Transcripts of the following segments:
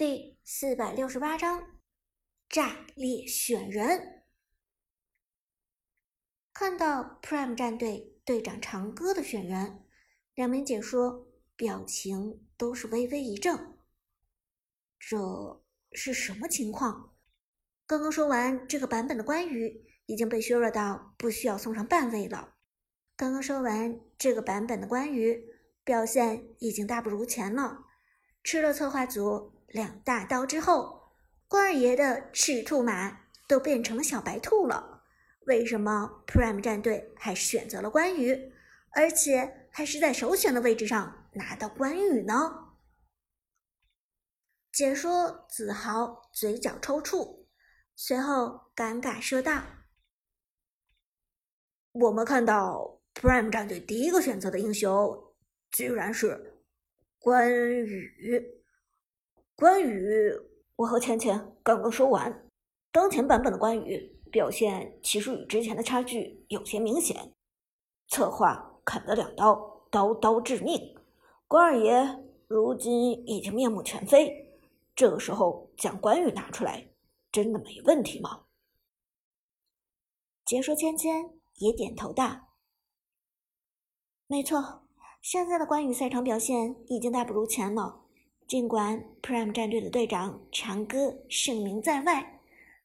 第四百六十八章炸裂选人。看到 Prime 战队队长长歌的选人，两名解说表情都是微微一怔。这是什么情况？刚刚说完这个版本的关羽已经被削弱到不需要送上半位了。刚刚说完这个版本的关羽表现已经大不如前了，吃了策划组。两大刀之后，关二爷的赤兔马都变成了小白兔了。为什么 Prime 战队还是选择了关羽，而且还是在首选的位置上拿到关羽呢？解说子豪嘴角抽搐，随后尴尬说道：“我们看到 Prime 战队第一个选择的英雄，居然是关羽。”关羽，我和浅浅刚刚说完，当前版本的关羽表现其实与之前的差距有些明显。策划砍了两刀，刀刀致命。关二爷如今已经面目全非，这个时候将关羽拿出来，真的没问题吗？解说芊芊也点头道：“没错，现在的关羽赛场表现已经大不如前了。”尽管 Prime 战队的队长长歌盛名在外，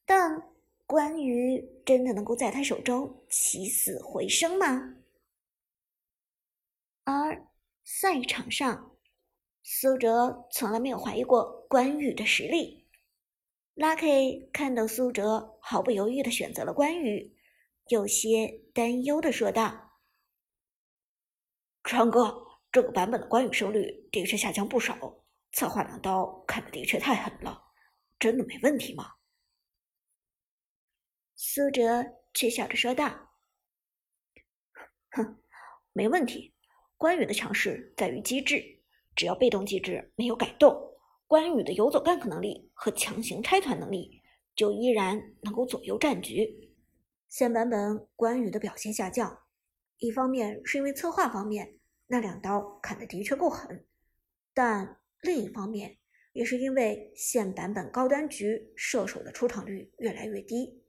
但关羽真的能够在他手中起死回生吗？而赛场上，苏哲从来没有怀疑过关羽的实力。Lucky 看到苏哲毫不犹豫的选择了关羽，有些担忧的说道：“长哥，这个版本的关羽胜率的确下降不少。”策划两刀砍的的确太狠了，真的没问题吗？苏哲却笑着说道：“哼，没问题。关羽的强势在于机制，只要被动机制没有改动，关羽的游走 gank 能力和强行拆团能力就依然能够左右战局。现版本关羽的表现下降，一方面是因为策划方面那两刀砍的的确够狠，但……另一方面，也是因为现版本高端局射手的出场率越来越低，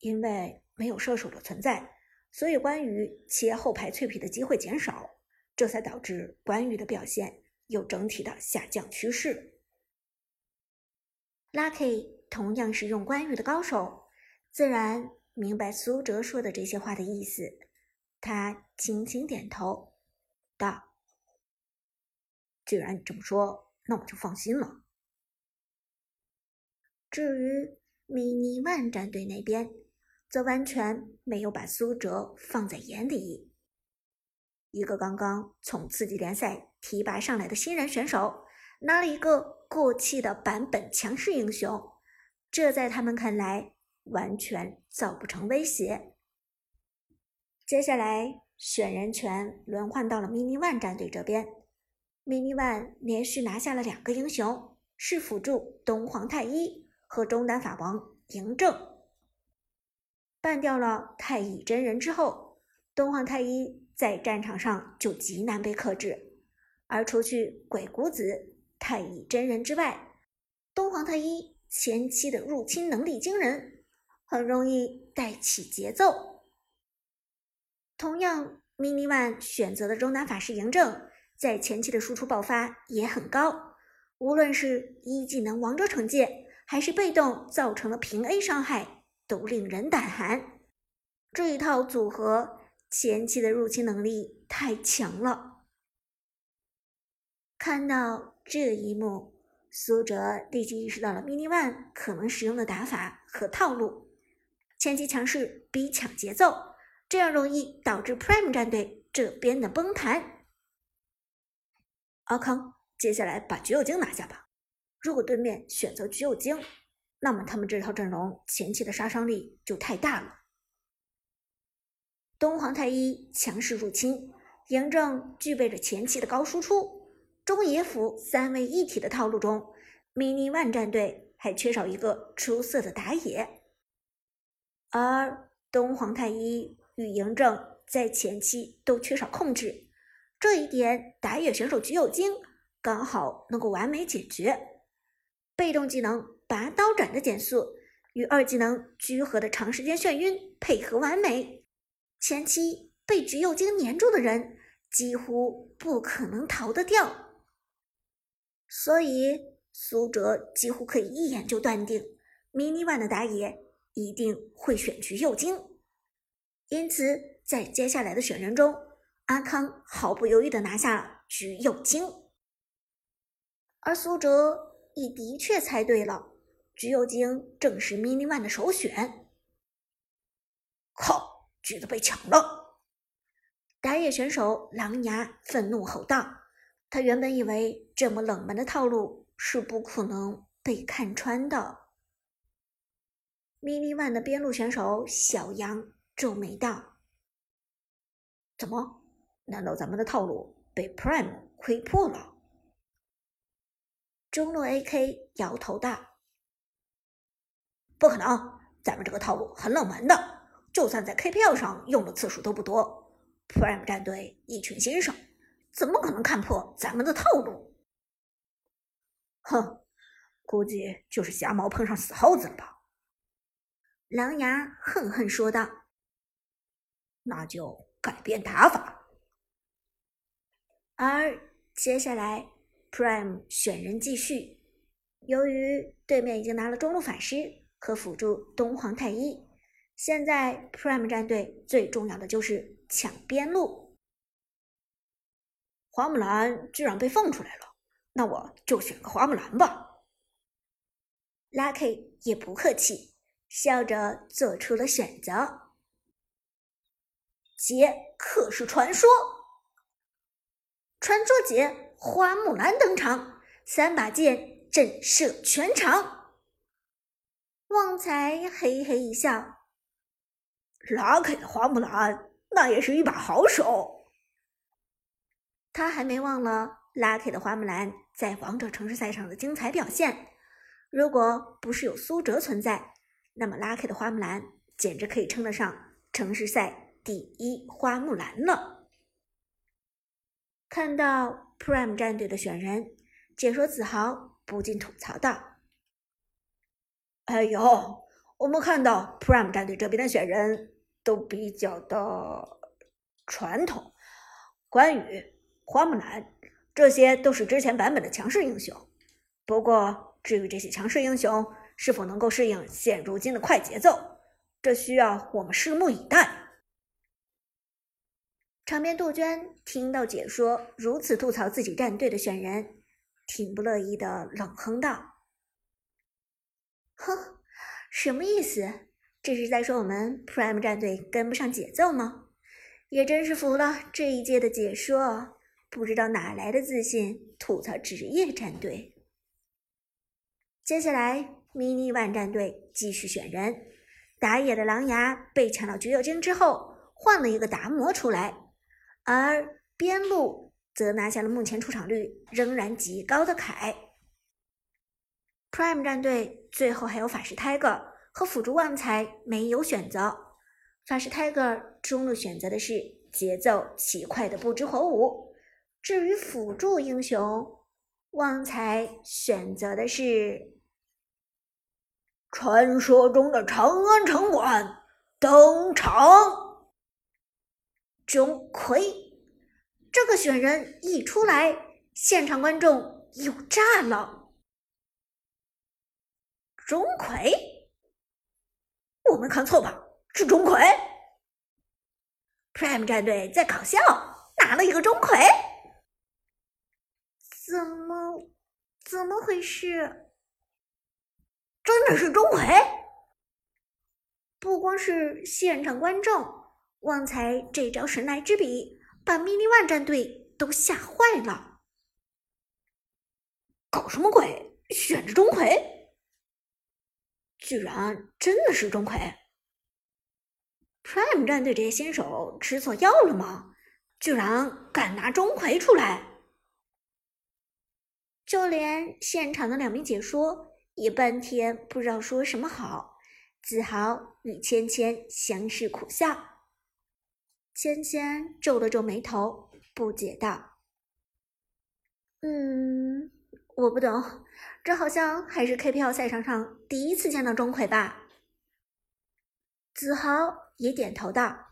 因为没有射手的存在，所以关羽切后排脆皮的机会减少，这才导致关羽的表现有整体的下降趋势。Lucky 同样是用关羽的高手，自然明白苏哲说的这些话的意思，他轻轻点头，道。既然你这么说，那我就放心了。至于 mini one 战队那边，则完全没有把苏哲放在眼里。一个刚刚从次级联赛提拔上来的新人选手，拿了一个过气的版本强势英雄，这在他们看来完全造不成威胁。接下来选人权轮换到了 mini one 战队这边。Mini one 连续拿下了两个英雄，是辅助东皇太一和中单法王嬴政。办掉了太乙真人之后，东皇太一在战场上就极难被克制。而除去鬼谷子、太乙真人之外，东皇太一前期的入侵能力惊人，很容易带起节奏。同样，mini one 选择的中单法师嬴政。在前期的输出爆发也很高，无论是一技能王者惩戒，还是被动造成了平 A 伤害，都令人胆寒。这一套组合前期的入侵能力太强了。看到这一幕，苏哲立即意识到了 mini one 可能使用的打法和套路：前期强势逼抢节奏，这样容易导致 Prime 战队这边的崩盘。阿康，接下来把橘右京拿下吧。如果对面选择橘右京，那么他们这套阵容前期的杀伤力就太大了。东皇太一强势入侵，嬴政具备着前期的高输出，中野辅三位一体的套路中，mini one 战队还缺少一个出色的打野。而东皇太一与嬴政在前期都缺少控制。这一点，打野选手橘右京刚好能够完美解决。被动技能拔刀斩的减速与二技能居合的长时间眩晕配合完美，前期被橘右京粘住的人几乎不可能逃得掉。所以苏哲几乎可以一眼就断定，mini one 的打野一定会选橘右京。因此，在接下来的选人中，阿康毫不犹豫地拿下橘右京。而苏哲也的确猜对了，橘右京正是 mini one 的首选。靠，橘子被抢了！打野选手狼牙愤怒吼道：“他原本以为这么冷门的套路是不可能被看穿的。”mini one 的边路选手小杨皱眉道：“怎么？难道咱们的套路被 Prime 窥破了？”中路 AK 摇头道：“不可能，咱们这个套路很冷门的，就算在 KPL 上用的次数都不多。Prime 战队一群新手，怎么可能看破咱们的套路？”哼，估计就是瞎猫碰上死耗子了吧？狼牙恨恨说道：“那就改变打法。”而接下来。Prime 选人继续，由于对面已经拿了中路法师和辅助东皇太一，现在 Prime 战队最重要的就是抢边路。花木兰居然被放出来了，那我就选个花木兰吧。Lucky 也不客气，笑着做出了选择。杰克是传说，传说姐。花木兰登场，三把剑震慑全场。旺财嘿嘿一笑：“Lucky 的花木兰，那也是一把好手。”他还没忘了 Lucky 的花木兰在王者城市赛上的精彩表现。如果不是有苏哲存在，那么 Lucky 的花木兰简直可以称得上城市赛第一花木兰了。看到。Prime 战队的选人解说子豪不禁吐槽道：“哎呦，我们看到 Prime 战队这边的选人都比较的传统，关羽、花木兰这些都是之前版本的强势英雄。不过，至于这些强势英雄是否能够适应现如今的快节奏，这需要我们拭目以待。”场边杜鹃听到解说如此吐槽自己战队的选人，挺不乐意的冷哼道：“哼，什么意思？这是在说我们 Prime 战队跟不上节奏吗？也真是服了这一届的解说，不知道哪来的自信吐槽职业战队。”接下来，Mini One 战队继续选人，打野的狼牙被抢到橘右京之后，换了一个达摩出来。而边路则拿下了目前出场率仍然极高的凯。Prime 战队最后还有法师 Tiger 和辅助旺财没有选择。法师 Tiger 中路选择的是节奏奇快的不知火舞，至于辅助英雄旺财选择的是传说中的长安城管登场。钟馗这个选人一出来，现场观众又炸了。钟馗，我没看错吧？是钟馗？Prime 战队在搞笑，拿了一个钟馗，怎么怎么回事？真的是钟馗？不光是现场观众。旺财这招神来之笔，把 mini one 战队都吓坏了。搞什么鬼？选着钟馗，居然真的是钟馗！Prime 战队这些新手吃错药了吗？居然敢拿钟馗出来！就连现场的两名解说也半天不知道说什么好。子豪与芊芊相视苦笑。芊芊皱了皱眉头，不解道：“嗯，我不懂，这好像还是 KPL 赛场上第一次见到钟馗吧？子豪也点头道：“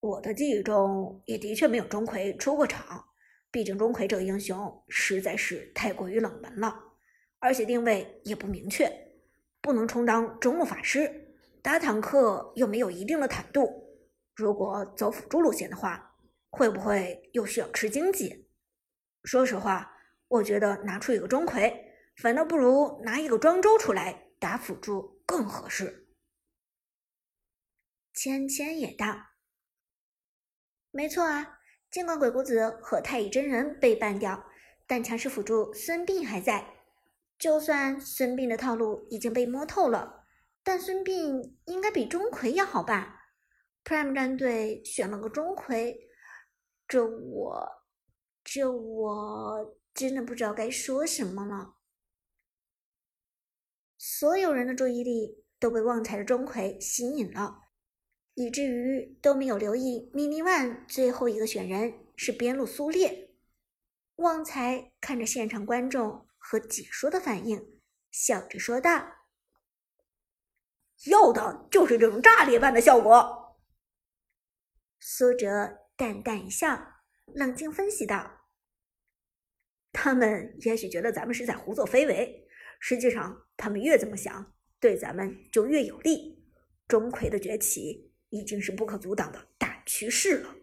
我的记忆中也的确没有钟馗出过场，毕竟钟馗这个英雄实在是太过于冷门了，而且定位也不明确，不能充当中路法师，打坦克又没有一定的坦度，如果走辅助路线的话，会不会又需要吃经济？说实话。”我觉得拿出一个钟馗，反倒不如拿一个庄周出来打辅助更合适。芊芊也道：“没错啊，尽管鬼谷子和太乙真人被办掉，但强势辅助孙膑还在。就算孙膑的套路已经被摸透了，但孙膑应该比钟馗要好吧？Prime 战队选了个钟馗，这我，这我。”真的不知道该说什么了。所有人的注意力都被旺财的钟馗吸引了，以至于都没有留意 mini one 最后一个选人是边路苏烈。旺财看着现场观众和解说的反应，笑着说道：“要的就是这种炸裂般的效果。”苏哲淡淡一笑，冷静分析道。他们也许觉得咱们是在胡作非为，实际上他们越这么想，对咱们就越有利。钟馗的崛起已经是不可阻挡的大趋势了。